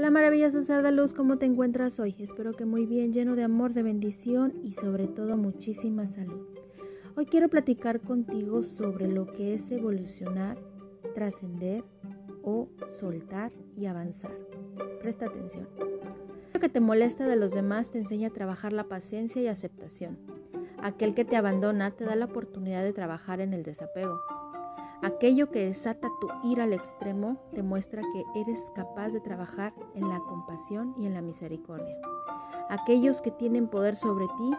Hola maravilloso ser de luz, ¿cómo te encuentras hoy? Espero que muy bien, lleno de amor, de bendición y sobre todo muchísima salud. Hoy quiero platicar contigo sobre lo que es evolucionar, trascender o soltar y avanzar. Presta atención. Lo que te molesta de los demás te enseña a trabajar la paciencia y aceptación. Aquel que te abandona te da la oportunidad de trabajar en el desapego. Aquello que desata tu ira al extremo te muestra que eres capaz de trabajar en la compasión y en la misericordia. Aquellos que tienen poder sobre ti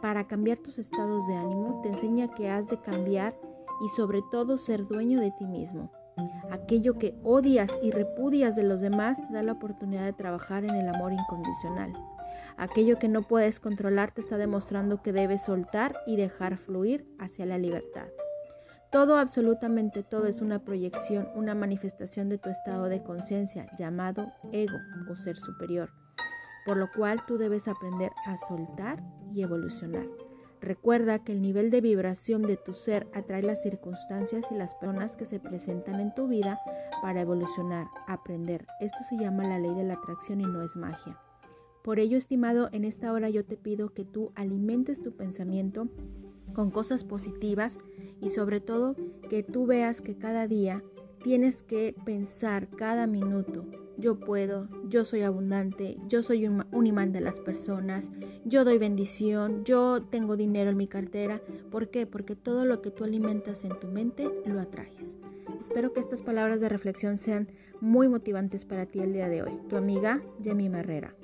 para cambiar tus estados de ánimo te enseña que has de cambiar y sobre todo ser dueño de ti mismo. Aquello que odias y repudias de los demás te da la oportunidad de trabajar en el amor incondicional. Aquello que no puedes controlar te está demostrando que debes soltar y dejar fluir hacia la libertad. Todo, absolutamente todo es una proyección, una manifestación de tu estado de conciencia llamado ego o ser superior, por lo cual tú debes aprender a soltar y evolucionar. Recuerda que el nivel de vibración de tu ser atrae las circunstancias y las personas que se presentan en tu vida para evolucionar, aprender. Esto se llama la ley de la atracción y no es magia. Por ello, estimado, en esta hora yo te pido que tú alimentes tu pensamiento con cosas positivas y sobre todo que tú veas que cada día tienes que pensar cada minuto, yo puedo, yo soy abundante, yo soy un, imán de las personas, yo doy bendición, yo tengo dinero en mi cartera. ¿Por qué? Porque todo lo que tú alimentas en tu mente lo atraes. Espero que estas palabras de reflexión sean muy motivantes para ti el día de hoy. Tu amiga, Jemmy Marrera.